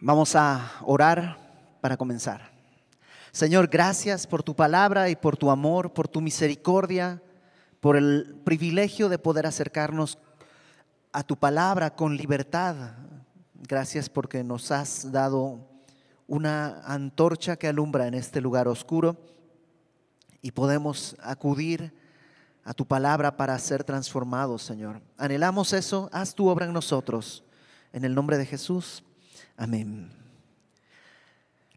Vamos a orar para comenzar. Señor, gracias por tu palabra y por tu amor, por tu misericordia, por el privilegio de poder acercarnos a tu palabra con libertad. Gracias porque nos has dado una antorcha que alumbra en este lugar oscuro y podemos acudir a tu palabra para ser transformados, Señor. Anhelamos eso, haz tu obra en nosotros. En el nombre de Jesús. Amén.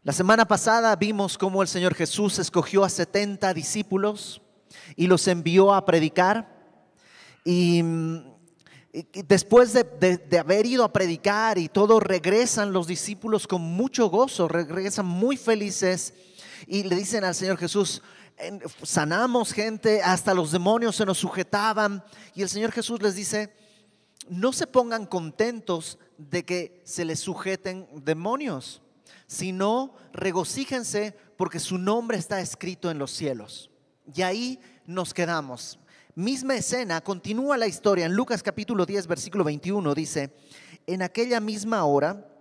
La semana pasada vimos cómo el Señor Jesús escogió a 70 discípulos y los envió a predicar. Y, después de, haber ido a predicar y todo, regresan los discípulos con mucho gozo, regresan muy felices y le dicen al Señor Jesús, sanamos gente, hasta los demonios se nos sujetaban. Y el Señor Jesús les dice, no se pongan contentos de que se les sujeten demonios, sino regocíjense porque su nombre está escrito en los cielos. Y ahí nos quedamos. Misma escena, continúa la historia en Lucas capítulo 10, versículo 21, dice, en aquella misma hora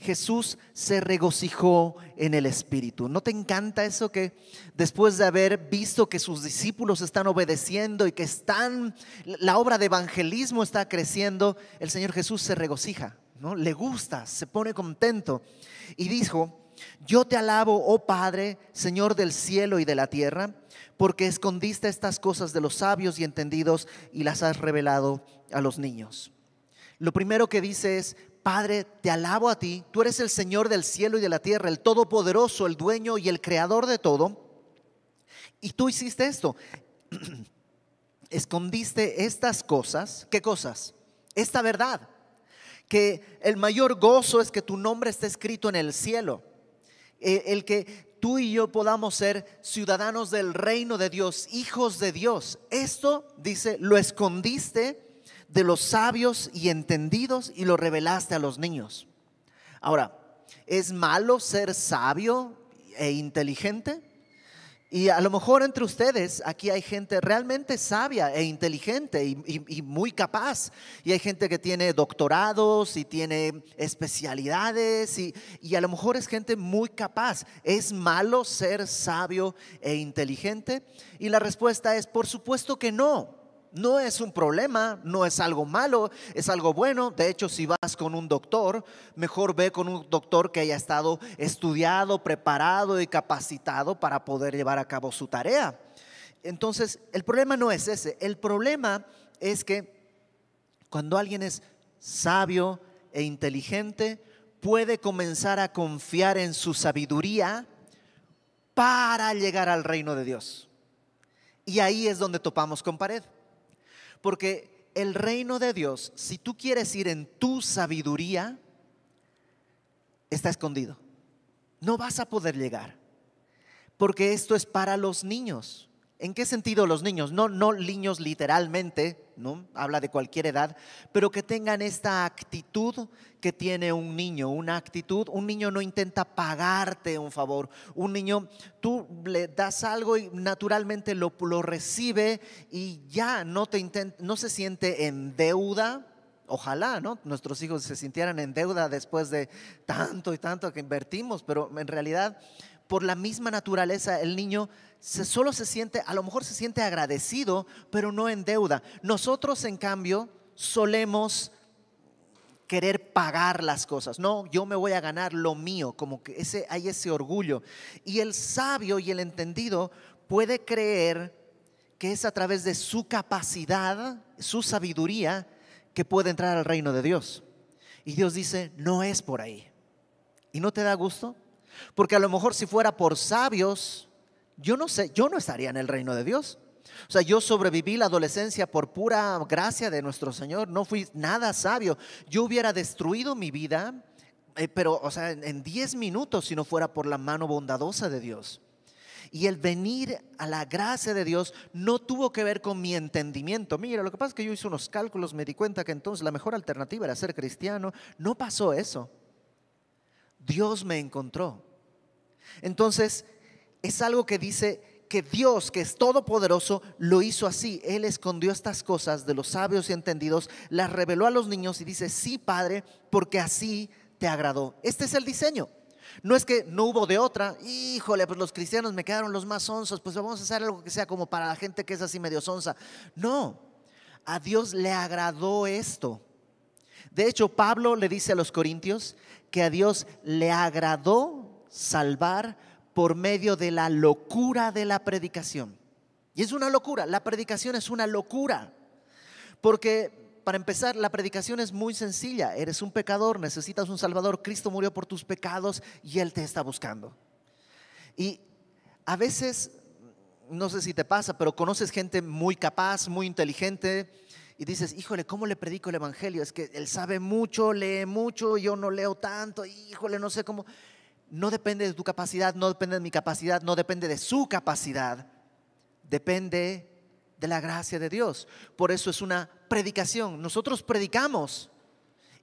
Jesús se regocijó en el Espíritu. ¿No te encanta eso que después de haber visto que sus discípulos están obedeciendo y que están, la obra de evangelismo está creciendo, el Señor Jesús se regocija, ¿no? Le gusta, se pone contento y dijo, yo te alabo, oh Padre, Señor del cielo y de la tierra, porque escondiste estas cosas de los sabios y entendidos y las has revelado a los niños. Lo primero que dice es, Padre, te alabo a ti, tú eres el Señor del cielo y de la tierra, el Todopoderoso, el dueño y el creador de todo. Y tú hiciste esto. Escondiste estas cosas. ¿Qué cosas? Esta verdad. Que el mayor gozo es que tu nombre esté escrito en el cielo. Eh, el que tú y yo podamos ser ciudadanos del reino de Dios, hijos de Dios. Esto, dice, lo escondiste de los sabios y entendidos y lo revelaste a los niños. Ahora, ¿es malo ser sabio e inteligente? Y a lo mejor entre ustedes aquí hay gente realmente sabia e inteligente y, muy capaz. Y hay gente que tiene doctorados y tiene especialidades y, a lo mejor es gente muy capaz. ¿Es malo ser sabio e inteligente? Y la respuesta es, por supuesto que no no es un problema, no es algo malo, es algo bueno. De hecho, si vas con un doctor, mejor ve con un doctor que haya estado estudiado, preparado y capacitado para poder llevar a cabo su tarea. Entonces, el problema no es ese. El problema es que cuando alguien es sabio e inteligente, puede comenzar a confiar en su sabiduría para llegar al reino de Dios. Y ahí es donde topamos con pared. Porque el reino de Dios, si tú quieres ir en tu sabiduría, está escondido. No vas a poder llegar. Porque esto es para los niños. ¿En qué sentido los niños? No, no niños literalmente, ¿no? Habla de cualquier edad, pero que tengan esta actitud que tiene un niño, una actitud, un niño no intenta pagarte un favor, un niño, tú le das algo y naturalmente lo, lo recibe y ya no, te no se siente en deuda, ojalá, ¿no? Nuestros hijos se sintieran en deuda después de tanto y tanto que invertimos, pero en realidad por la misma naturaleza el niño solo se siente, a lo mejor se siente agradecido, pero no en deuda. Nosotros, en cambio, solemos querer pagar las cosas. No, yo me voy a ganar lo mío, como que ese, hay ese orgullo. Y el sabio y el entendido puede creer que es a través de su capacidad, su sabiduría, que puede entrar al reino de Dios. Y Dios dice, no es por ahí. ¿Y no te da gusto? Porque a lo mejor si fuera por sabios, yo no sé, yo no estaría en el reino de Dios. O sea, yo sobreviví la adolescencia por pura gracia de nuestro Señor, no fui nada sabio. Yo hubiera destruido mi vida, eh, pero, o sea, en 10 minutos si no fuera por la mano bondadosa de Dios. Y el venir a la gracia de Dios no tuvo que ver con mi entendimiento. Mira, lo que pasa es que yo hice unos cálculos, me di cuenta que entonces la mejor alternativa era ser cristiano. No pasó eso. Dios me encontró. Entonces, es algo que dice que Dios, que es todopoderoso, lo hizo así. Él escondió estas cosas de los sabios y entendidos, las reveló a los niños y dice, sí, Padre, porque así te agradó. Este es el diseño. No es que no hubo de otra, híjole, pues los cristianos me quedaron los más sonsos, pues vamos a hacer algo que sea como para la gente que es así medio sonsa. No, a Dios le agradó esto. De hecho, Pablo le dice a los corintios que a Dios le agradó salvar por medio de la locura de la predicación. Y es una locura, la predicación es una locura. Porque, para empezar, la predicación es muy sencilla. Eres un pecador, necesitas un Salvador, Cristo murió por tus pecados y Él te está buscando. Y a veces, no sé si te pasa, pero conoces gente muy capaz, muy inteligente, y dices, híjole, ¿cómo le predico el Evangelio? Es que él sabe mucho, lee mucho, yo no leo tanto, híjole, no sé cómo. No depende de tu capacidad, no depende de mi capacidad, no depende de su capacidad, depende de la gracia de Dios. Por eso es una predicación. Nosotros predicamos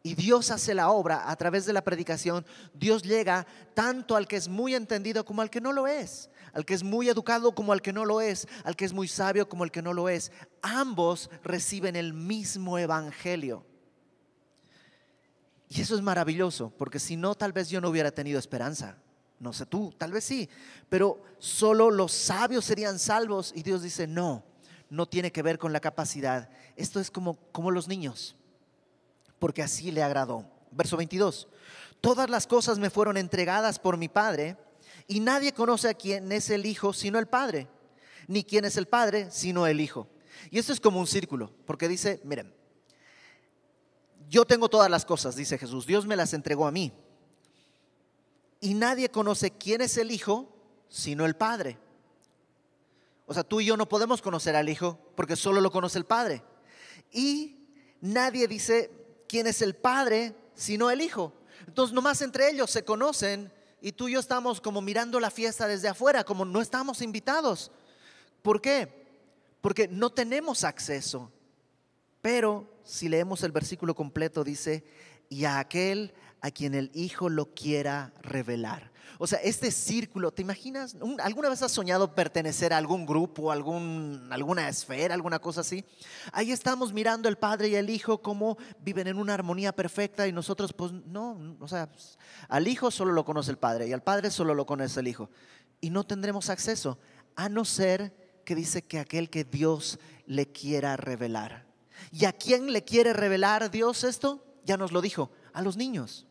y Dios hace la obra a través de la predicación. Dios llega tanto al que es muy entendido como al que no lo es, al que es muy educado como al que no lo es, al que es muy sabio como al que no lo es. Ambos reciben el mismo evangelio. Y eso es maravilloso, porque si no, tal vez yo no hubiera tenido esperanza. No sé tú, tal vez sí, pero solo los sabios serían salvos. Y Dios dice, no, no tiene que ver con la capacidad. Esto es como, como los niños, porque así le agradó. Verso 22, todas las cosas me fueron entregadas por mi Padre, y nadie conoce a quién es el Hijo sino el Padre, ni quién es el Padre sino el Hijo. Y esto es como un círculo, porque dice, miren, yo tengo todas las cosas, dice Jesús, Dios me las entregó a mí. Y nadie conoce quién es el Hijo sino el Padre. O sea, tú y yo no podemos conocer al Hijo porque solo lo conoce el Padre. Y nadie dice quién es el Padre sino el Hijo. Entonces, nomás entre ellos se conocen y tú y yo estamos como mirando la fiesta desde afuera, como no estamos invitados. ¿Por qué? Porque no tenemos acceso. Pero si leemos el versículo completo, dice, y a aquel a quien el Hijo lo quiera revelar. O sea, este círculo, ¿te imaginas? ¿Alguna vez has soñado pertenecer a algún grupo, algún, alguna esfera, alguna cosa así? Ahí estamos mirando el Padre y el Hijo cómo viven en una armonía perfecta y nosotros, pues no, o sea, al Hijo solo lo conoce el Padre y al Padre solo lo conoce el Hijo. Y no tendremos acceso, a no ser que dice que aquel que Dios le quiera revelar. ¿Y a quién le quiere revelar Dios esto? Ya nos lo dijo, a los niños.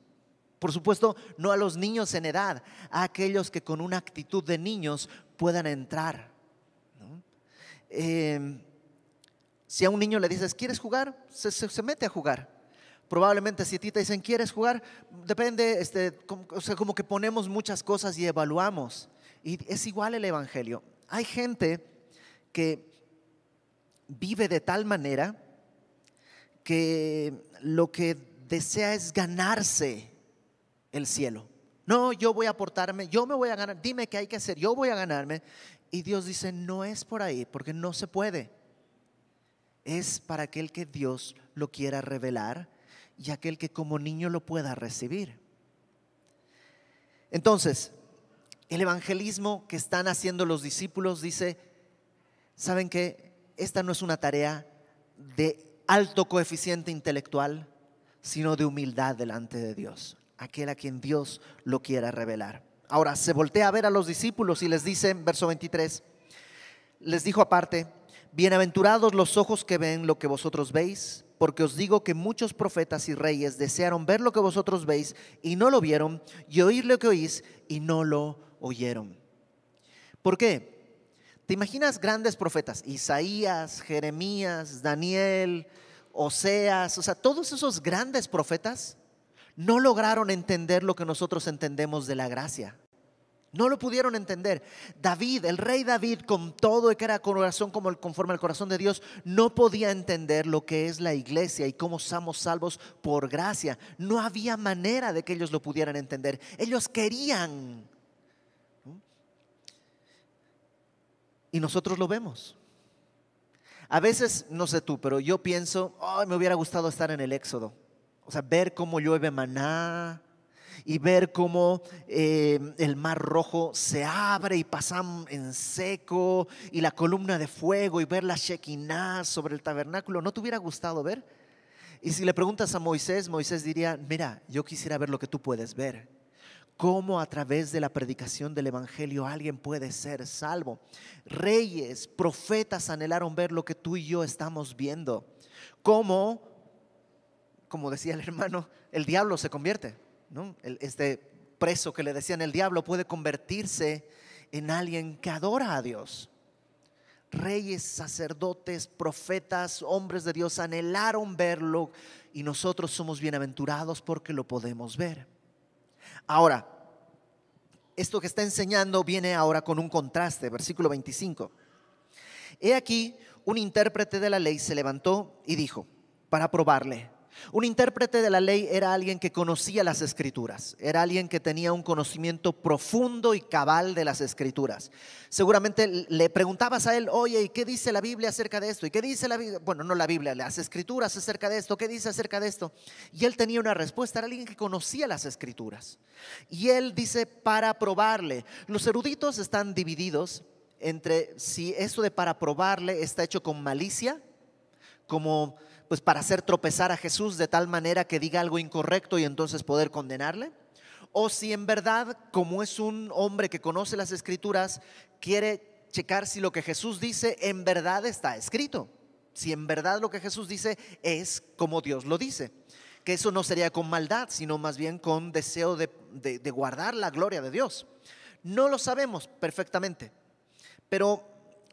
Por supuesto, no a los niños en edad, a aquellos que con una actitud de niños puedan entrar. Em, si a un niño le dices, ¿quieres jugar? Se, mete a jugar. Probablemente si a ti te dicen, ¿quieres jugar? Depende, este, o sea, como que ponemos muchas cosas y evaluamos. Y es igual el Evangelio. Hay gente que vive de tal manera que lo que desea es ganarse el cielo. No, yo voy a aportarme, yo me voy a ganar, dime qué hay que hacer, yo voy a ganarme. Y Dios dice, no es por ahí, porque no se puede. Es para aquel que Dios lo quiera revelar y aquel que como niño lo pueda recibir. Entonces, el evangelismo que están haciendo los discípulos dice, ¿saben que Esta no es una tarea de alto coeficiente intelectual, sino de humildad delante de Dios aquel a quien Dios lo quiera revelar. Ahora se voltea a ver a los discípulos y les dice, verso 23, les dijo aparte, bienaventurados los ojos que ven lo que vosotros veis, porque os digo que muchos profetas y reyes desearon ver lo que vosotros veis y no lo vieron, y oír lo que oís y no lo oyeron. ¿Por qué? ¿Te imaginas grandes profetas? Isaías, Jeremías, Daniel, Oseas, o sea, todos esos grandes profetas no lograron entender lo que nosotros entendemos de la gracia. No lo pudieron entender. David, el rey David, con todo y que era corazón el, conforme al corazón de Dios, no podía entender lo que es la iglesia y cómo somos salvos por gracia. No había manera de que ellos lo pudieran entender. Ellos querían. Y nosotros lo vemos. A veces, no sé tú, pero yo pienso, me hubiera gustado estar en el Éxodo o sea, ver cómo llueve maná y ver cómo eh, el mar rojo se abre y pasan en seco y la columna de fuego y ver la Shekinah sobre el tabernáculo. ¿No te hubiera gustado ver? Y si le preguntas a Moisés, Moisés diría, mira, yo quisiera ver lo que tú puedes ver. Cómo a través de la predicación del Evangelio alguien puede ser salvo. Reyes, profetas anhelaron ver lo que tú y yo estamos viendo. Cómo, como decía el hermano, el diablo se convierte. ¿no? este preso que le decían el diablo puede convertirse en alguien que adora a Dios. Reyes, sacerdotes, profetas, hombres de Dios anhelaron verlo y nosotros somos bienaventurados porque lo podemos ver. Ahora, esto que está enseñando viene ahora con un contraste, versículo 25. He aquí, un intérprete de la ley se levantó y dijo, para probarle, un intérprete de la ley era alguien que conocía las escrituras, era alguien que tenía un conocimiento profundo y cabal de las escrituras. Seguramente le preguntabas a él, oye, ¿y qué dice la Biblia acerca de esto? ¿Y qué dice la Biblia? Bueno, no la Biblia, las escrituras acerca de esto, ¿qué dice acerca de esto? Y él tenía una respuesta, era alguien que conocía las escrituras. Y él dice, para probarle, los eruditos están divididos entre si eso de para probarle está hecho con malicia, como pues para hacer tropezar a Jesús de tal manera que diga algo incorrecto y entonces poder condenarle? O si en verdad, como es un hombre que conoce las escrituras, quiere checar si lo que Jesús dice en verdad está escrito. Si en verdad lo que Jesús dice es como Dios lo dice. Que eso no sería con maldad, sino más bien con deseo de, guardar la gloria de Dios. No lo sabemos perfectamente, pero,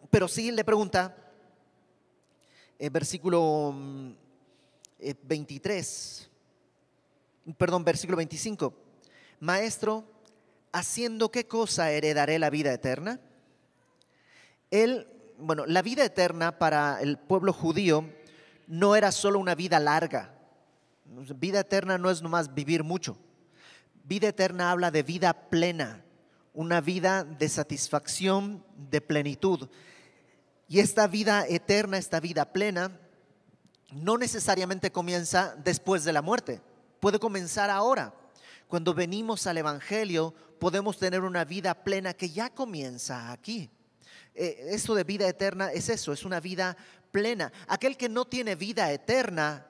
pero sí le pregunta, eh, versículo 23, mm, eh, perdón, versículo 25. Maestro, ¿haciendo qué cosa heredaré la vida eterna? Él, bueno, la vida eterna para el pueblo judío no era solo una vida larga. Vida eterna no es nomás vivir mucho. Vida eterna habla de vida plena, una vida de satisfacción, de plenitud. Y esta vida eterna, esta vida plena, no necesariamente comienza después de la muerte, puede comenzar ahora. Cuando venimos al Evangelio podemos tener una vida plena que ya comienza aquí. Eh, esto de vida eterna es eso, es una vida plena. Aquel que no tiene vida eterna,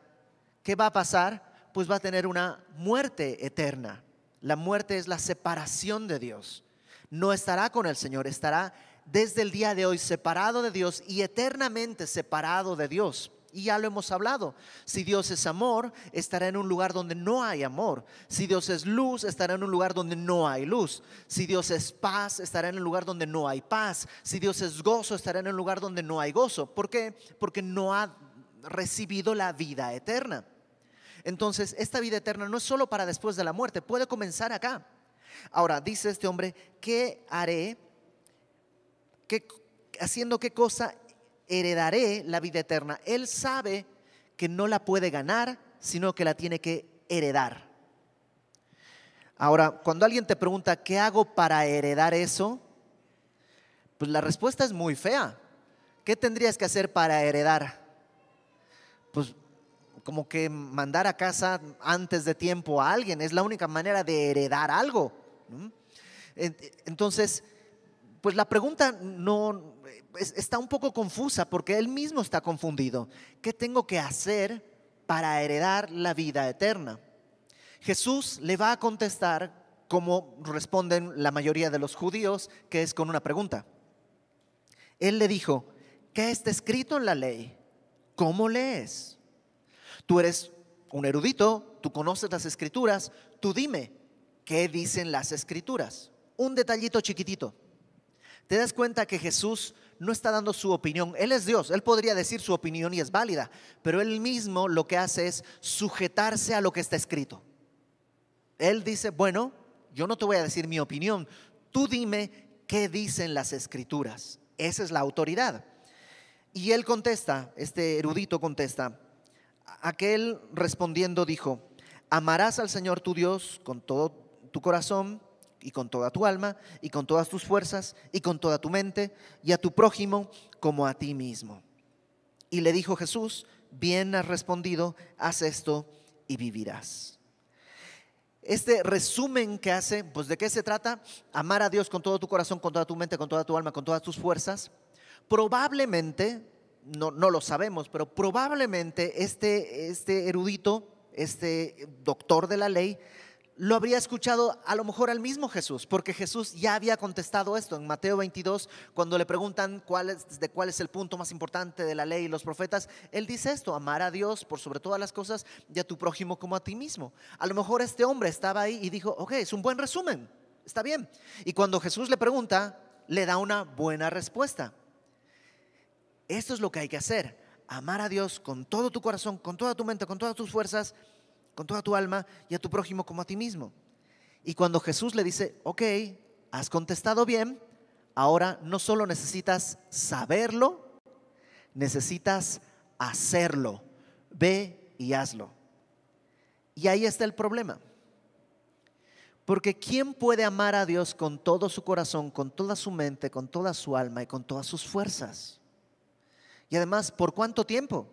¿qué va a pasar? Pues va a tener una muerte eterna. La muerte es la separación de Dios. No estará con el Señor, estará desde el día de hoy separado de Dios y eternamente separado de Dios. Y ya lo hemos hablado. Si Dios es amor, estará en un lugar donde no hay amor. Si Dios es luz, estará en un lugar donde no hay luz. Si Dios es paz, estará en un lugar donde no hay paz. Si Dios es gozo, estará en un lugar donde no hay gozo. ¿Por qué? Porque no ha recibido la vida eterna. Entonces, esta vida eterna no es solo para después de la muerte, puede comenzar acá. Ahora, dice este hombre, ¿qué haré haciendo qué cosa heredaré la vida eterna. Él sabe que no la puede ganar, sino que la tiene que heredar. Ahora, cuando alguien te pregunta, ¿qué hago para heredar eso? Pues la respuesta es muy fea. ¿Qué tendrías que hacer para heredar? Pues como que mandar a casa antes de tiempo a alguien. Es la única manera de heredar algo. Entonces, pues la pregunta no está un poco confusa porque él mismo está confundido. ¿Qué tengo que hacer para heredar la vida eterna? Jesús le va a contestar como responden la mayoría de los judíos, que es con una pregunta. Él le dijo, ¿qué está escrito en la ley? ¿Cómo lees? Tú eres un erudito, tú conoces las escrituras, tú dime, ¿qué dicen las escrituras? Un detallito chiquitito te das cuenta que Jesús no está dando su opinión. Él es Dios, Él podría decir su opinión y es válida, pero Él mismo lo que hace es sujetarse a lo que está escrito. Él dice, bueno, yo no te voy a decir mi opinión, tú dime qué dicen las escrituras. Esa es la autoridad. Y él contesta, este erudito contesta, aquel respondiendo dijo, amarás al Señor tu Dios con todo tu corazón y con toda tu alma y con todas tus fuerzas y con toda tu mente y a tu prójimo como a ti mismo. Y le dijo Jesús, bien has respondido, haz esto y vivirás. Este resumen que hace, pues de qué se trata? Amar a Dios con todo tu corazón, con toda tu mente, con toda tu alma, con todas tus fuerzas. Probablemente no, no lo sabemos, pero probablemente este, este erudito, este doctor de la ley, lo habría escuchado a lo mejor al mismo Jesús, porque Jesús ya había contestado esto en Mateo 22, cuando le preguntan cuál es, de cuál es el punto más importante de la ley y los profetas, él dice esto, amar a Dios por sobre todas las cosas y a tu prójimo como a ti mismo. A lo mejor este hombre estaba ahí y dijo, ok, es un buen resumen, está bien. Y cuando Jesús le pregunta, le da una buena respuesta. Esto es lo que hay que hacer, amar a Dios con todo tu corazón, con toda tu mente, con todas tus fuerzas con toda tu alma y a tu prójimo como a ti mismo. Y cuando Jesús le dice, ok, has contestado bien, ahora no solo necesitas saberlo, necesitas hacerlo. Ve y hazlo. Y ahí está el problema. Porque ¿quién puede amar a Dios con todo su corazón, con toda su mente, con toda su alma y con todas sus fuerzas? Y además, ¿por cuánto tiempo?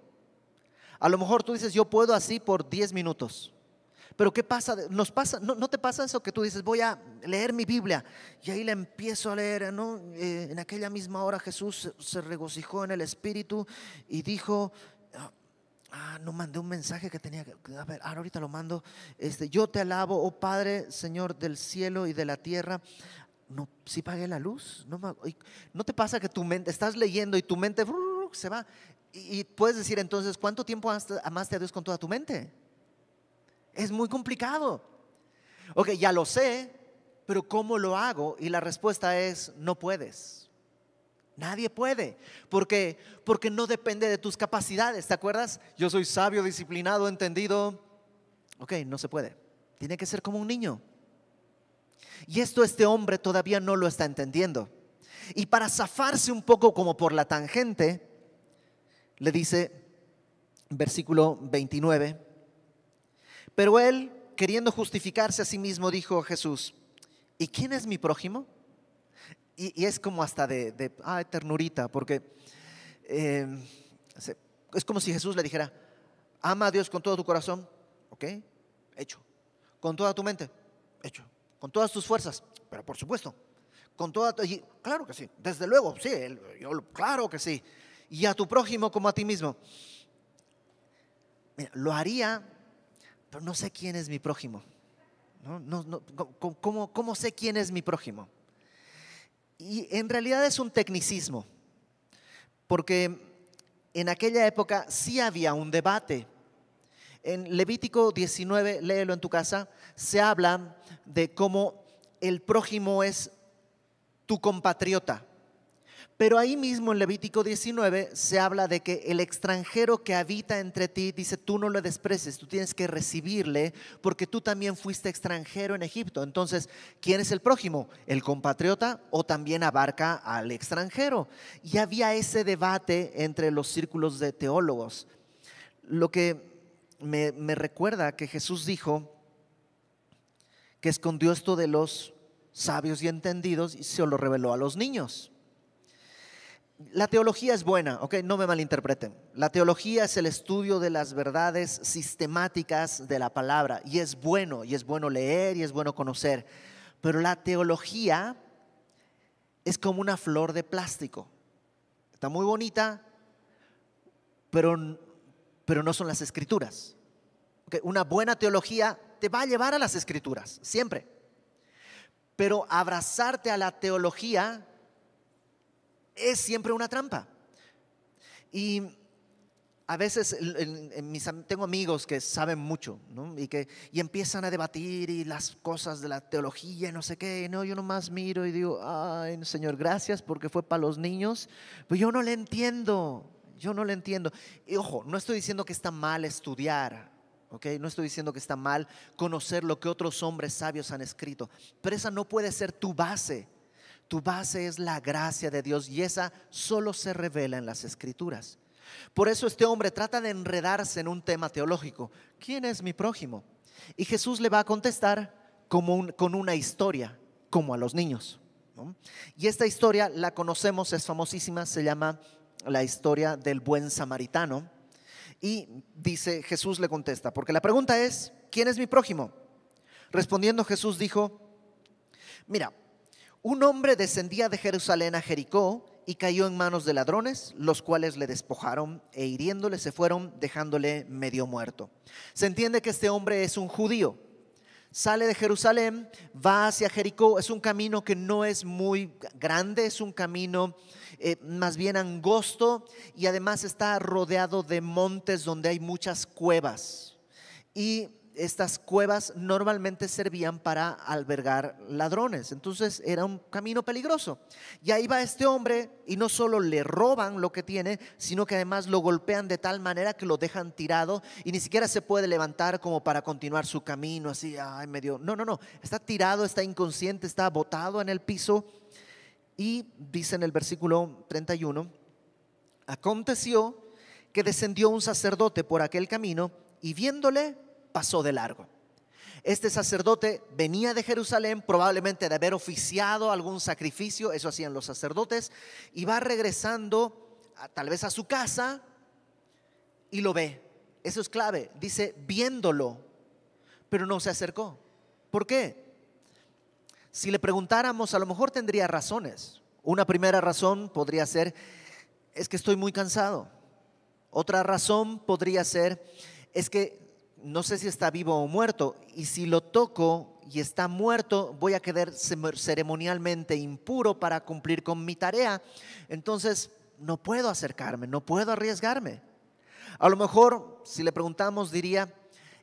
A lo mejor tú dices, yo puedo así por 10 minutos. Pero ¿qué pasa? Nos pasa no, te pasa eso que tú dices, voy a leer mi Biblia y ahí la empiezo a leer. ¿no? Eh, en aquella misma hora Jesús se regocijó en el Espíritu y dijo, ah, ah, no mandé un mensaje que tenía que, a ver, ahorita lo mando. Este, yo te alabo, oh Padre, Señor del cielo y de la tierra. No, si pagué la luz. No, no te pasa que tu mente, estás leyendo y tu mente se va. Y, puedes decir entonces, ¿cuánto tiempo amaste a Dios con toda tu mente? Es muy complicado. Ok, ya lo sé, pero ¿cómo lo hago? Y la respuesta es, no puedes. Nadie puede, porque porque no depende de tus capacidades, ¿te acuerdas? Yo soy sabio, disciplinado, entendido. Ok, no se puede. Tiene que ser como un niño. Y esto este hombre todavía no lo está entendiendo. Y para zafarse un poco como por la tangente, le dice, versículo 29, pero él, queriendo justificarse a sí mismo, dijo a Jesús, ¿y quién es mi prójimo? Y, es como hasta de, de ternurita, porque eh, es como si Jesús le dijera, ama a Dios con todo tu corazón, ¿ok? Hecho. Con toda tu mente, hecho. Con todas tus fuerzas, pero por supuesto. Con toda, claro que sí, desde luego, sí, claro que sí y a tu prójimo como a ti mismo. lo haría, pero no sé quién es mi prójimo. ¿cómo, sé quién es mi prójimo? Y en realidad es un tecnicismo, porque en aquella época sí había un debate. En Levítico 19, léelo en tu casa, se habla de cómo el prójimo es tu compatriota. Pero ahí mismo en Levítico 19 se habla de que el extranjero que habita entre ti, dice, tú no lo desprecies, tú tienes que recibirle porque tú también fuiste extranjero en Egipto. Entonces, ¿quién es el prójimo? ¿El compatriota o también abarca al extranjero? Y había ese debate entre los círculos de teólogos. Lo que me, me recuerda que Jesús dijo que escondió esto de los sabios y entendidos y se lo reveló a los niños la teología es buena, ok, no me malinterpreten. La teología es el estudio de las verdades sistemáticas de la palabra y es bueno, y es bueno leer y es bueno conocer. Pero la teología es como una flor de plástico. Está muy bonita, pero, pero no son las escrituras. Una buena teología te va a llevar a las escrituras, siempre. Pero abrazarte a la teología es siempre una trampa. Y a veces tengo amigos que saben mucho y que y empiezan a debatir y las cosas de la teología y no sé qué. No, yo nomás miro y digo, ay, Señor, gracias porque fue para los niños. Pero yo no le entiendo, yo no le entiendo. Y ojo, no estoy diciendo que está mal estudiar. Okay, no estoy diciendo que está mal conocer lo que otros hombres sabios han escrito, pero esa no puede ser tu base. Tu base es la gracia de Dios y esa solo se revela en las escrituras. Por eso este hombre trata de enredarse en un tema teológico. ¿Quién es mi prójimo? Y Jesús le va a contestar como con una historia, como a los niños. Y esta historia la conocemos, es famosísima, se llama la historia del buen samaritano. Y dice, Jesús le contesta, porque la pregunta es, ¿quién es mi prójimo? Respondiendo Jesús dijo, mira, un hombre descendía de Jerusalén a Jericó y cayó en manos de ladrones, los cuales le despojaron e hiriéndole se fueron, dejándole medio muerto. Se entiende que este hombre es un judío. Sale de Jerusalén, va hacia Jericó. Es un camino que no es muy grande, es un camino eh, más bien angosto y además está rodeado de montes donde hay muchas cuevas. Y estas cuevas normalmente servían para albergar ladrones. Entonces era un camino peligroso. Y ahí va este hombre y no solo le roban lo que tiene, sino que además lo golpean de tal manera que lo dejan tirado y ni siquiera se puede levantar como para continuar su camino así, ay, medio. No, no, no. Está tirado, está inconsciente, está botado en el piso. Y dice en el versículo 31, aconteció que descendió un sacerdote por aquel camino y viéndole pasó de largo. Este sacerdote venía de Jerusalén, probablemente de haber oficiado algún sacrificio, eso hacían los sacerdotes, y va regresando tal vez a su casa y lo ve. Eso es clave. Dice, viéndolo, pero no se acercó. ¿Por qué? Si le preguntáramos, a lo mejor tendría razones. Una primera razón podría ser, es que estoy muy cansado. Otra razón podría ser, es que no sé si está vivo o muerto, y si lo toco y está muerto, voy a quedar ceremonialmente impuro para cumplir con mi tarea. Entonces, no puedo acercarme, no puedo arriesgarme. A lo mejor, si le preguntamos, diría,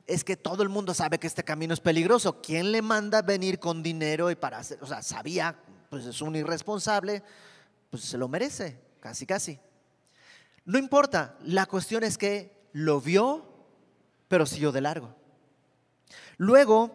es que todo el mundo sabe que este camino es peligroso. ¿Quién le manda venir con dinero y para hacer? O sea, sabía, pues es un irresponsable, pues se lo merece, casi, casi. No importa, la cuestión es que lo vio pero siguió de largo. Luego,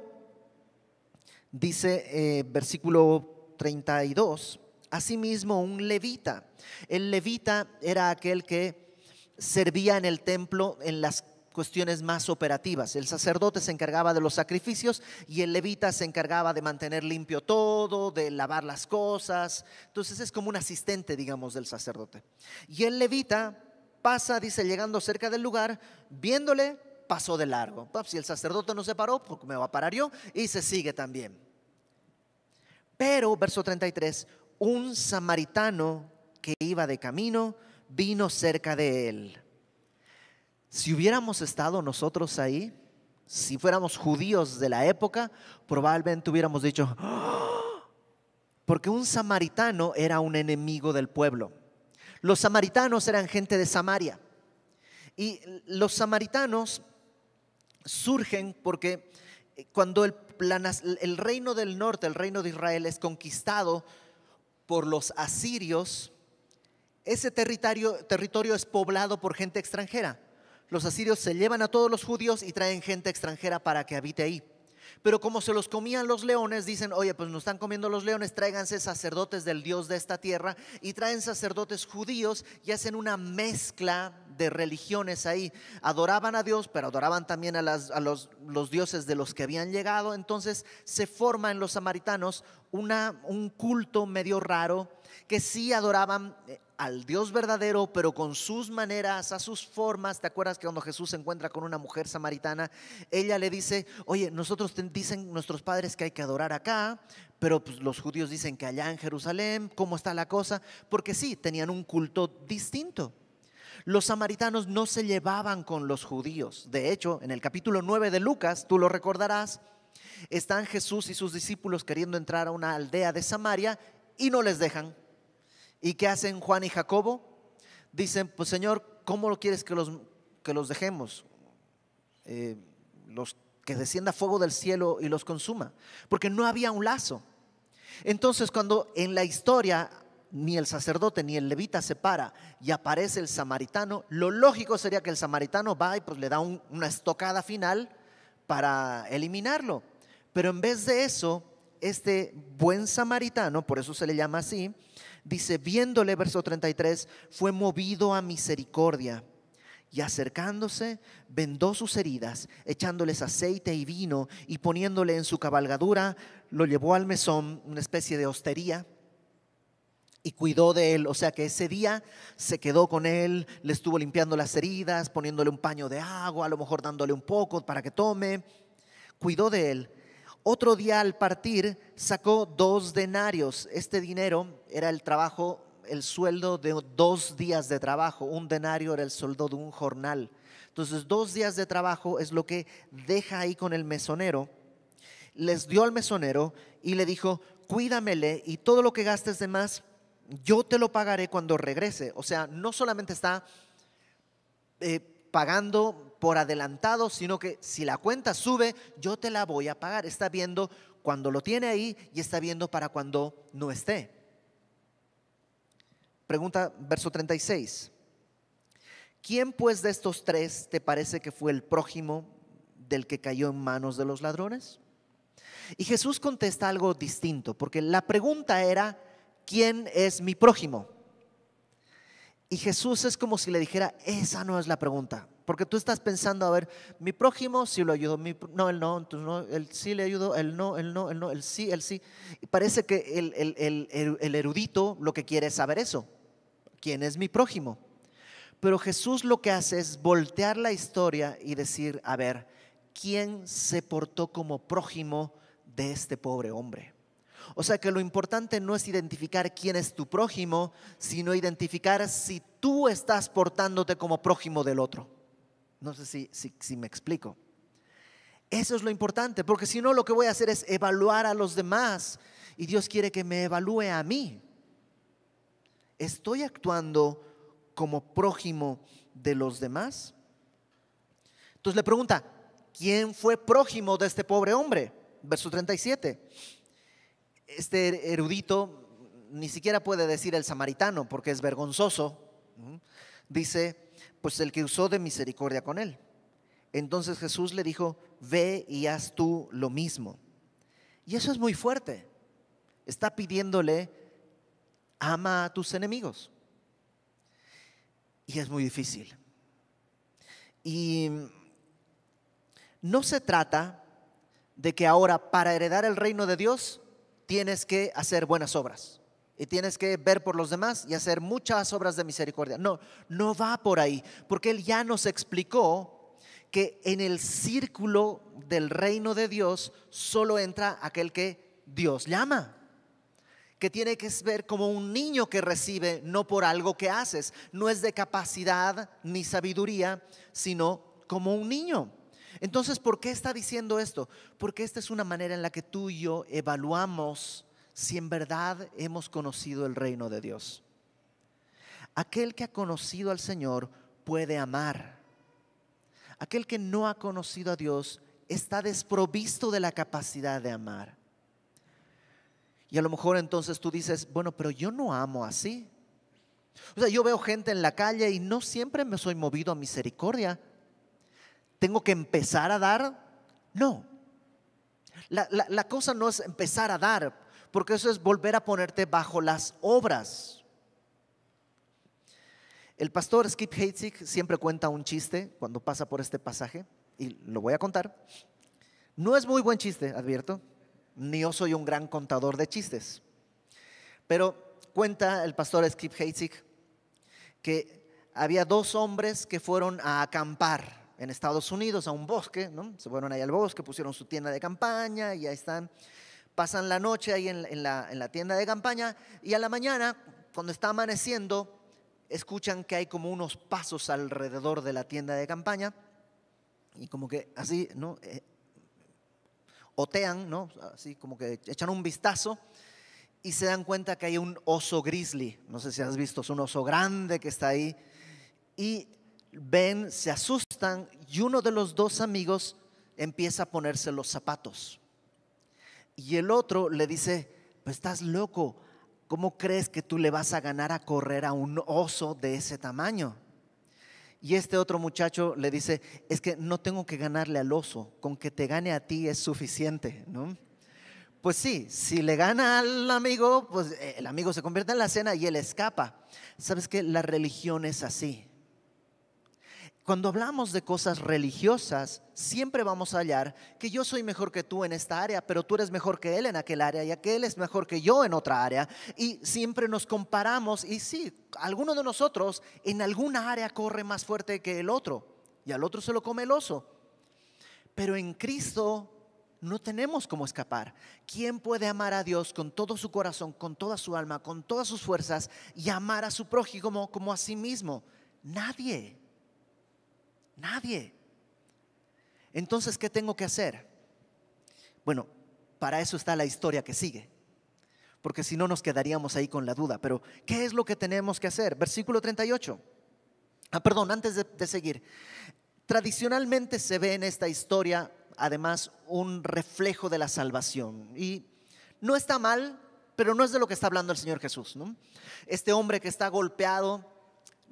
dice eh, versículo 32, asimismo un levita. El levita era aquel que servía en el templo en las cuestiones más operativas. El sacerdote se encargaba de los sacrificios y el levita se encargaba de mantener limpio todo, de lavar las cosas. Entonces es como un asistente, digamos, del sacerdote. Y el levita pasa, dice, llegando cerca del lugar, viéndole, pasó de largo. Pues, si el sacerdote no se paró, porque me va a parar yo, y se sigue también. Pero, verso 33, un samaritano que iba de camino vino cerca de él. Si hubiéramos estado nosotros ahí, si fuéramos judíos de la época, probablemente hubiéramos dicho, ¡Ah!", porque un samaritano era un enemigo del pueblo. Los samaritanos eran gente de Samaria. Y los samaritanos surgen porque eh, cuando el, reino del norte, el reino de Israel, es conquistado por los asirios, ese territorio, territorio es poblado por gente extranjera. Los asirios se llevan a todos los judíos y traen gente extranjera para que habite ahí. Pero como se los comían los leones, dicen, oye, pues nos están comiendo los leones, tráiganse sacerdotes del Dios de esta tierra y traen sacerdotes judíos y hacen una mezcla de religiones ahí. Adoraban a Dios, pero adoraban también a, los, los, dioses de los que habían llegado. Entonces se forma en los samaritanos una, un culto medio raro que sí adoraban eh, al Dios verdadero, pero con sus maneras, a sus formas. ¿Te acuerdas que cuando Jesús se encuentra con una mujer samaritana, ella le dice, oye, nosotros dicen nuestros padres que hay que adorar acá, pero pues, los judíos dicen que allá en Jerusalén, ¿cómo está la cosa? Porque sí, tenían un culto distinto. Los samaritanos no se llevaban con los judíos. De hecho, en el capítulo 9 de Lucas, tú lo recordarás, están Jesús y sus discípulos queriendo entrar a una aldea de Samaria y no les dejan. ¿Y qué hacen Juan y Jacobo? Dicen, pues Señor, ¿cómo lo quieres que los, que los dejemos? Eh, los, que descienda fuego del cielo y los consuma. Porque no había un lazo. Entonces cuando en la historia ni el sacerdote ni el levita se para y aparece el samaritano, lo lógico sería que el samaritano va y pues le da una estocada final para eliminarlo. Pero en vez de eso, este buen samaritano, por eso se le llama así, dice, viéndole, verso 33, fue movido a misericordia. Y acercándose, vendó sus heridas, echándoles aceite y vino y poniéndole en su cabalgadura, lo llevó al mesón, una especie de hostería, y cuidó de él. O sea que ese día se quedó con él, le estuvo limpiando las heridas, poniéndole un paño de agua, a lo mejor dándole un poco para que tome. Cuidó de él. Otro día al partir sacó dos denarios. Este dinero era el trabajo el sueldo de dos días de trabajo. Un denario era el sueldo de un jornal. Entonces, dos días de trabajo es lo que deja ahí con el mesonero. Les dio al mesonero y le dijo, cuídamele y todo lo que gastes de más, yo te lo pagaré cuando regrese. O sea, no solamente está eh, pagando por adelantado, sino que si la cuenta sube, yo te la voy a pagar. Está viendo cuando lo tiene ahí y está viendo para cuando no esté. Pregunta verso 36. ¿Quién pues de estos tres te parece que fue el prójimo del que cayó en manos de los ladrones? Y Jesús contesta algo distinto, porque la pregunta era, ¿quién es mi prójimo? Y Jesús es como si le dijera, esa no es la pregunta. Porque tú estás pensando, a ver, mi prójimo sí lo ayudó, no, él no, no, él sí le ayudó, él no, él no, él no, él sí, él sí. Parece que el, el erudito lo que quiere es saber eso. ¿Quién es mi prójimo? Pero Jesús lo que hace es voltear la historia y decir, a ver, ¿quién se portó como prójimo de este pobre hombre? O sea que lo importante no es identificar quién es tu prójimo, sino identificar si tú estás portándote como prójimo del otro. No sé si, si, me explico. Eso es lo importante, porque si no lo que voy a hacer es evaluar a los demás y Dios quiere que me evalúe a mí. ¿Estoy actuando como prójimo de los demás? Entonces le pregunta, ¿quién fue prójimo de este pobre hombre? Verso 37. Este erudito ni siquiera puede decir el samaritano porque es vergonzoso. Dice, pues el que usó de misericordia con él. Entonces Jesús le dijo, ve y haz tú lo mismo. Y eso es muy fuerte. Está pidiéndole, ama a tus enemigos. Y es muy difícil. Y no se trata de que ahora para heredar el reino de Dios tienes que hacer buenas obras y tienes que ver por los demás y hacer muchas obras de misericordia. No, no va por ahí, porque Él ya nos explicó que en el círculo del reino de Dios solo entra aquel que Dios llama que tiene que ver como un niño que recibe, no por algo que haces, no es de capacidad ni sabiduría, sino como un niño. Entonces, ¿por qué está diciendo esto? Porque esta es una manera en la que tú y yo evaluamos si en verdad hemos conocido el reino de Dios. Aquel que ha conocido al Señor puede amar. Aquel que no ha conocido a Dios está desprovisto de la capacidad de amar. Y a lo mejor entonces tú dices, bueno, pero yo no amo así. O sea, yo veo gente en la calle y no siempre me soy movido a misericordia. ¿Tengo que empezar a dar? No. La, la cosa no es empezar a dar porque eso es volver a ponerte bajo las obras. El pastor Skip Heitzig siempre cuenta un chiste cuando pasa por este pasaje, y lo voy a contar. No es muy buen chiste, advierto, ni yo soy un gran contador de chistes, pero cuenta el pastor Skip Heitzig que había dos hombres que fueron a acampar en Estados Unidos a un bosque, ¿no? se fueron ahí al bosque, pusieron su tienda de campaña y ahí están pasan la noche ahí en, la, tienda de campaña y a la mañana, cuando está amaneciendo, escuchan que hay como unos pasos alrededor de la tienda de campaña y como que así, ¿no? Eh, otean, ¿no? Así como que echan un vistazo y se dan cuenta que hay un oso grizzly, no sé si has visto, es un oso grande que está ahí y ven, se asustan y uno de los dos amigos empieza a ponerse los zapatos. Y el otro le dice, pues estás loco, ¿cómo crees que tú le vas a ganar a correr a un oso de ese tamaño? Y este otro muchacho le dice, es que no tengo que ganarle al oso, con que te gane a ti es suficiente, ¿no? Pues sí, si le gana al amigo, pues el amigo se convierte en la cena y él escapa. ¿Sabes que La religión es así. Cuando hablamos de cosas religiosas, siempre vamos a hallar que yo soy mejor que tú en esta área, pero tú eres mejor que él en aquel área y aquel es mejor que yo en otra área. Y siempre nos comparamos y sí, alguno de nosotros en alguna área corre más fuerte que el otro y al otro se lo come el oso. Pero en Cristo no tenemos cómo escapar. ¿Quién puede amar a Dios con todo su corazón, con toda su alma, con todas sus fuerzas y amar a su prójimo como a sí mismo? Nadie. Nadie. Entonces, ¿qué tengo que hacer? Bueno, para eso está la historia que sigue. Porque si no nos quedaríamos ahí con la duda. Pero, ¿qué es lo que tenemos que hacer? Versículo 38. Ah, perdón, antes de, de seguir. Tradicionalmente se ve en esta historia además un reflejo de la salvación. Y no está mal, pero no es de lo que está hablando el Señor Jesús. ¿no? Este hombre que está golpeado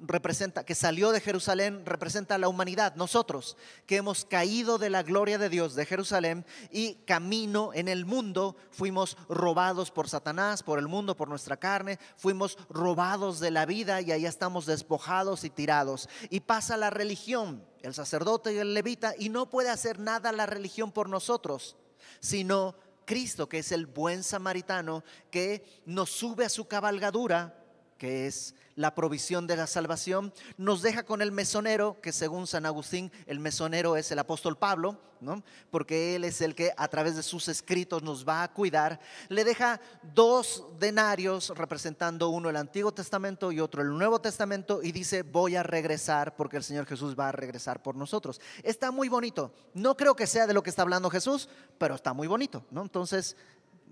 representa, que salió de Jerusalén, representa a la humanidad, nosotros, que hemos caído de la gloria de Dios de Jerusalén y camino en el mundo, fuimos robados por Satanás, por el mundo, por nuestra carne, fuimos robados de la vida y ahí estamos despojados y tirados. Y pasa la religión, el sacerdote y el levita, y no puede hacer nada la religión por nosotros, sino Cristo, que es el buen samaritano, que nos sube a su cabalgadura que es la provisión de la salvación, nos deja con el mesonero, que según San Agustín, el mesonero es el apóstol Pablo, ¿no? porque él es el que a través de sus escritos nos va a cuidar. Le deja dos denarios representando uno el Antiguo Testamento y otro el Nuevo Testamento y dice, voy a regresar porque el Señor Jesús va a regresar por nosotros. Está muy bonito. No creo que sea de lo que está hablando Jesús, pero está muy bonito. ¿no? Entonces,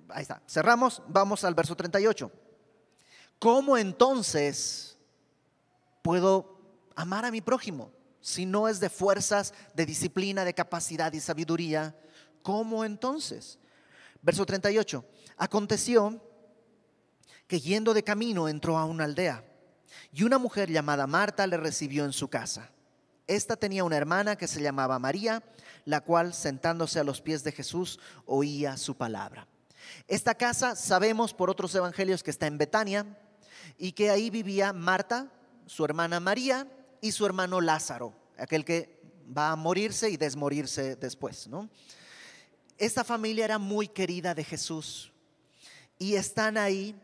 ahí está. Cerramos, vamos al verso 38. ¿Cómo entonces puedo amar a mi prójimo si no es de fuerzas, de disciplina, de capacidad y sabiduría? ¿Cómo entonces? Verso 38. Aconteció que yendo de camino entró a una aldea y una mujer llamada Marta le recibió en su casa. Esta tenía una hermana que se llamaba María, la cual sentándose a los pies de Jesús oía su palabra. Esta casa sabemos por otros evangelios que está en Betania, y que ahí vivía Marta, su hermana María y su hermano Lázaro, aquel que va a morirse y desmorirse después. ¿no? Esta familia era muy querida de Jesús y están ahí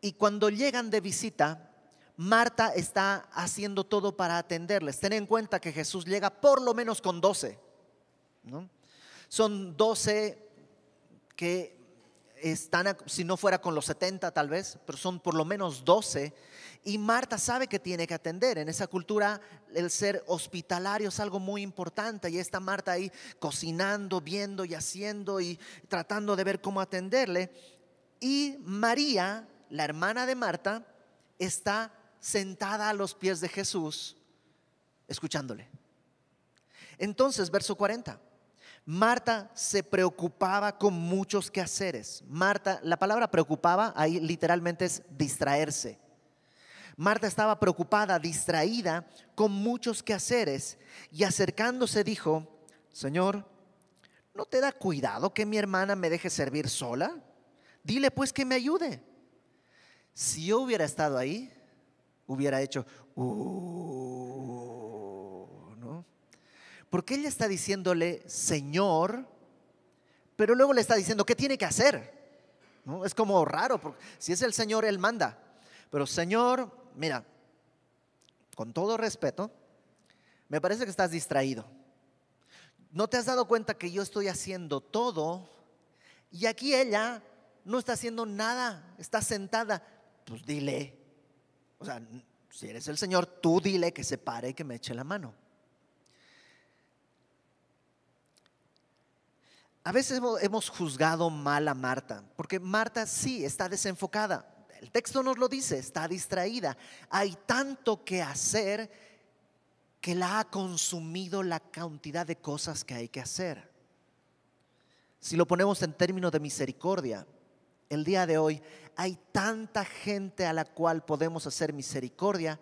y cuando llegan de visita, Marta está haciendo todo para atenderles. Ten en cuenta que Jesús llega por lo menos con 12. ¿no? Son 12 que están, si no fuera con los 70 tal vez, pero son por lo menos 12. Y Marta sabe que tiene que atender. En esa cultura el ser hospitalario es algo muy importante. Y está Marta ahí cocinando, viendo y haciendo y tratando de ver cómo atenderle. Y María, la hermana de Marta, está sentada a los pies de Jesús, escuchándole. Entonces, verso 40. Marta se preocupaba con muchos quehaceres. Marta, la palabra preocupaba ahí literalmente es distraerse. Marta estaba preocupada, distraída con muchos quehaceres y acercándose dijo, Señor, ¿no te da cuidado que mi hermana me deje servir sola? Dile pues que me ayude. Si yo hubiera estado ahí, hubiera hecho, uh, porque ella está diciéndole Señor, pero luego le está diciendo qué tiene que hacer. ¿No? Es como raro, porque si es el Señor, Él manda. Pero Señor, mira, con todo respeto, me parece que estás distraído. ¿No te has dado cuenta que yo estoy haciendo todo y aquí ella no está haciendo nada, está sentada? Pues dile, o sea, si eres el Señor, tú dile que se pare y que me eche la mano. A veces hemos juzgado mal a Marta, porque Marta sí está desenfocada. El texto nos lo dice, está distraída. Hay tanto que hacer que la ha consumido la cantidad de cosas que hay que hacer. Si lo ponemos en términos de misericordia, el día de hoy hay tanta gente a la cual podemos hacer misericordia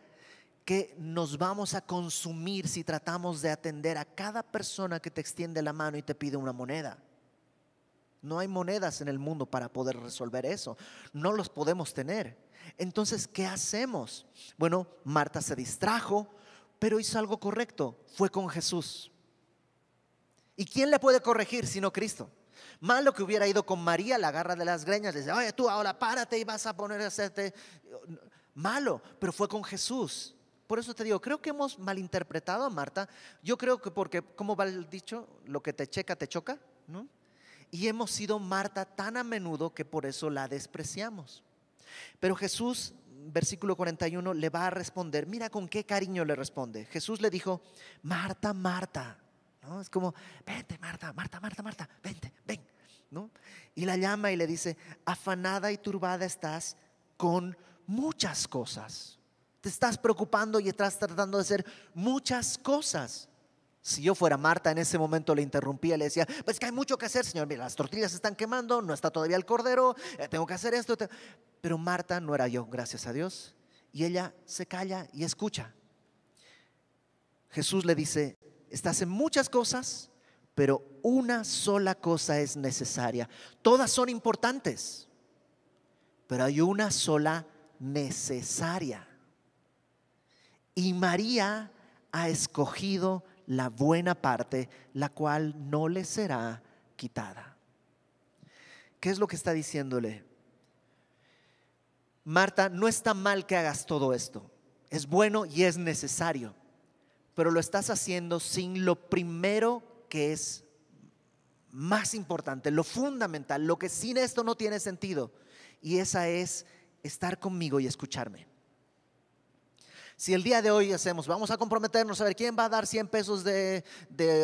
que nos vamos a consumir si tratamos de atender a cada persona que te extiende la mano y te pide una moneda. No hay monedas en el mundo para poder resolver eso. No los podemos tener. Entonces, ¿qué hacemos? Bueno, Marta se distrajo, pero hizo algo correcto. Fue con Jesús. ¿Y quién le puede corregir sino Cristo? Malo que hubiera ido con María, la agarra de las greñas, le dice, oye, tú ahora párate y vas a poner a hacerte. Malo, pero fue con Jesús. Por eso te digo, creo que hemos malinterpretado a Marta. Yo creo que porque, ¿cómo va el dicho? Lo que te checa, te choca. ¿no? Y hemos sido Marta tan a menudo que por eso la despreciamos. Pero Jesús, versículo 41, le va a responder. Mira con qué cariño le responde. Jesús le dijo, Marta, Marta. ¿No? Es como, vente, Marta, Marta, Marta, Marta, vente, ven. ¿No? Y la llama y le dice, afanada y turbada estás con muchas cosas. Te estás preocupando y estás tratando de hacer muchas cosas. Si yo fuera Marta en ese momento le interrumpía, le decía, pues que hay mucho que hacer, Señor, mira, las tortillas se están quemando, no está todavía el cordero, eh, tengo que hacer esto. Pero Marta no era yo, gracias a Dios. Y ella se calla y escucha. Jesús le dice, estás en muchas cosas, pero una sola cosa es necesaria. Todas son importantes, pero hay una sola necesaria. Y María ha escogido la buena parte, la cual no le será quitada. ¿Qué es lo que está diciéndole? Marta, no está mal que hagas todo esto. Es bueno y es necesario, pero lo estás haciendo sin lo primero que es más importante, lo fundamental, lo que sin esto no tiene sentido. Y esa es estar conmigo y escucharme. Si el día de hoy hacemos, vamos a comprometernos a ver quién va a dar 100 pesos de,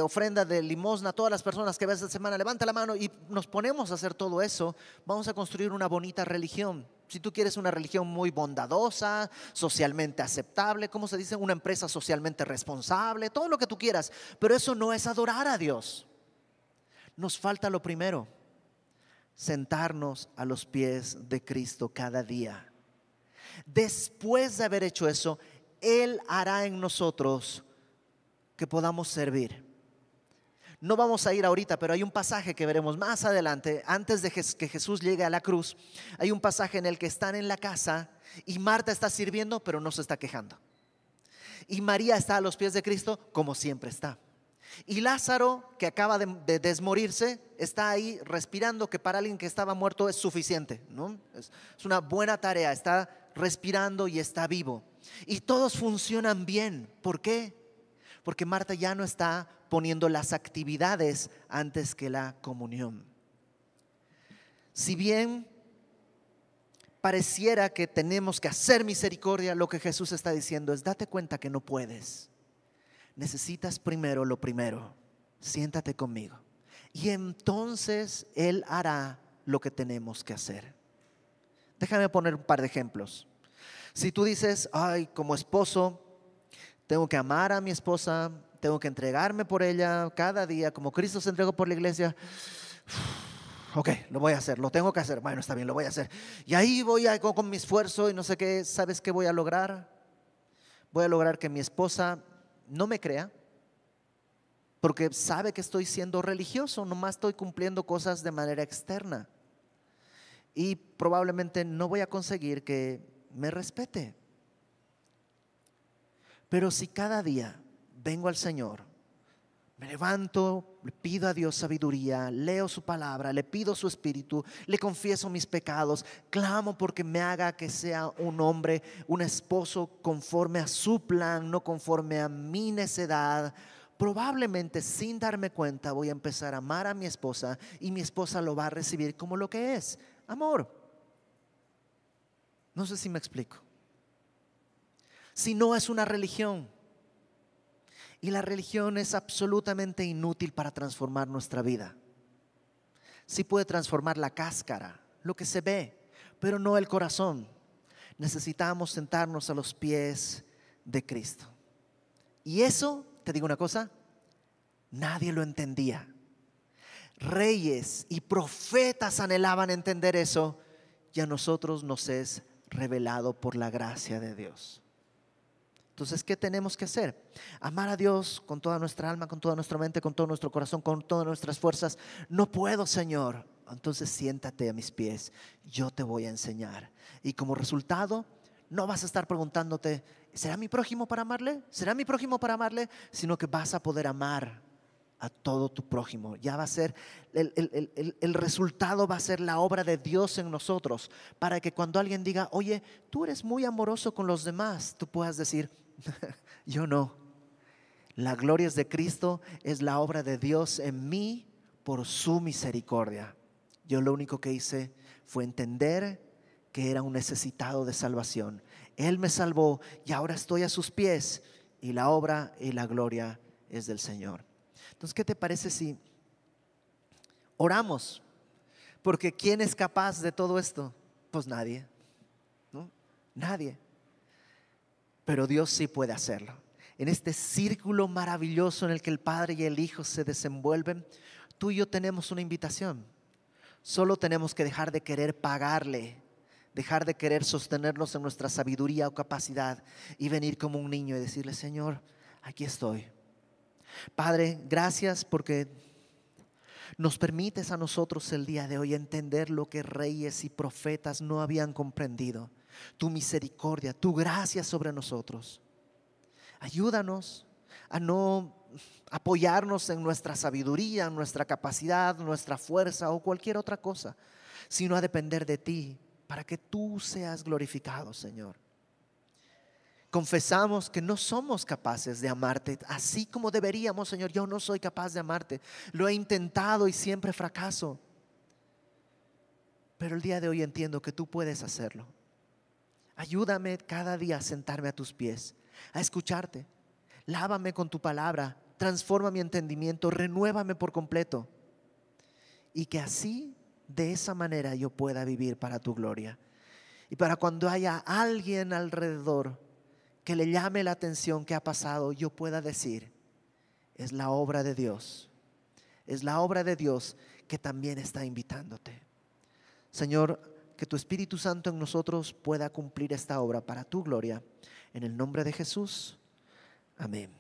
ofrenda, de limosna a todas las personas que ves esta semana, levanta la mano y nos ponemos a hacer todo eso, vamos a construir una bonita religión. Si tú quieres una religión muy bondadosa, socialmente aceptable, ¿cómo se dice? Una empresa socialmente responsable, todo lo que tú quieras, pero eso no es adorar a Dios. Nos falta lo primero, sentarnos a los pies de Cristo cada día. Después de haber hecho eso, él hará en nosotros que podamos servir. No vamos a ir ahorita, pero hay un pasaje que veremos más adelante, antes de que Jesús llegue a la cruz. Hay un pasaje en el que están en la casa y Marta está sirviendo, pero no se está quejando. Y María está a los pies de Cristo, como siempre está. Y Lázaro, que acaba de, desmorirse, está ahí respirando, que para alguien que estaba muerto es suficiente. ¿no? es una buena tarea, está respirando y está vivo. Y todos funcionan bien. ¿Por qué? Porque Marta ya no está poniendo las actividades antes que la comunión. Si bien pareciera que tenemos que hacer misericordia, lo que Jesús está diciendo es, date cuenta que no puedes. Necesitas primero lo primero. Siéntate conmigo. Y entonces Él hará lo que tenemos que hacer. Déjame poner un par de ejemplos. Si tú dices, ay, como esposo, tengo que amar a mi esposa, tengo que entregarme por ella cada día, como Cristo se entregó por la iglesia, ok, lo voy a hacer, lo tengo que hacer, bueno, está bien, lo voy a hacer. Y ahí voy a, con mi esfuerzo y no sé qué, ¿sabes qué voy a lograr? Voy a lograr que mi esposa no me crea, porque sabe que estoy siendo religioso, nomás estoy cumpliendo cosas de manera externa. Y probablemente no voy a conseguir que me respete. Pero si cada día vengo al Señor, me levanto, le pido a Dios sabiduría, leo su palabra, le pido su espíritu, le confieso mis pecados, clamo porque me haga que sea un hombre, un esposo conforme a su plan, no conforme a mi necedad. Probablemente sin darme cuenta voy a empezar a amar a mi esposa y mi esposa lo va a recibir como lo que es, amor. No sé si me explico. Si no es una religión. Y la religión es absolutamente inútil para transformar nuestra vida. Sí puede transformar la cáscara, lo que se ve, pero no el corazón. Necesitamos sentarnos a los pies de Cristo. Y eso, te digo una cosa, nadie lo entendía. Reyes y profetas anhelaban entender eso y a nosotros nos es revelado por la gracia de Dios. Entonces, ¿qué tenemos que hacer? Amar a Dios con toda nuestra alma, con toda nuestra mente, con todo nuestro corazón, con todas nuestras fuerzas. No puedo, Señor. Entonces siéntate a mis pies. Yo te voy a enseñar. Y como resultado, no vas a estar preguntándote, ¿será mi prójimo para amarle? ¿Será mi prójimo para amarle? Sino que vas a poder amar a todo tu prójimo. Ya va a ser, el, resultado va a ser la obra de Dios en nosotros, para que cuando alguien diga, oye, tú eres muy amoroso con los demás, tú puedas decir, yo no. La gloria es de Cristo, es la obra de Dios en mí por su misericordia. Yo lo único que hice fue entender que era un necesitado de salvación. Él me salvó y ahora estoy a sus pies y la obra y la gloria es del Señor. Entonces, ¿qué te parece si oramos? Porque ¿quién es capaz de todo esto? Pues nadie, ¿no? Nadie. Pero Dios sí puede hacerlo. En este círculo maravilloso en el que el Padre y el Hijo se desenvuelven, tú y yo tenemos una invitación. Solo tenemos que dejar de querer pagarle, dejar de querer sostenernos en nuestra sabiduría o capacidad y venir como un niño y decirle, Señor, aquí estoy. Padre, gracias porque nos permites a nosotros el día de hoy entender lo que reyes y profetas no habían comprendido. Tu misericordia, tu gracia sobre nosotros. Ayúdanos a no apoyarnos en nuestra sabiduría, nuestra capacidad, nuestra fuerza o cualquier otra cosa, sino a depender de ti para que tú seas glorificado, Señor. Confesamos que no somos capaces de amarte así como deberíamos, Señor. Yo no soy capaz de amarte. Lo he intentado y siempre fracaso. Pero el día de hoy entiendo que tú puedes hacerlo. Ayúdame cada día a sentarme a tus pies, a escucharte. Lávame con tu palabra, transforma mi entendimiento, renuévame por completo. Y que así, de esa manera, yo pueda vivir para tu gloria. Y para cuando haya alguien alrededor que le llame la atención que ha pasado, yo pueda decir, es la obra de Dios. Es la obra de Dios que también está invitándote. Señor, que tu Espíritu Santo en nosotros pueda cumplir esta obra para tu gloria. En el nombre de Jesús. Amén.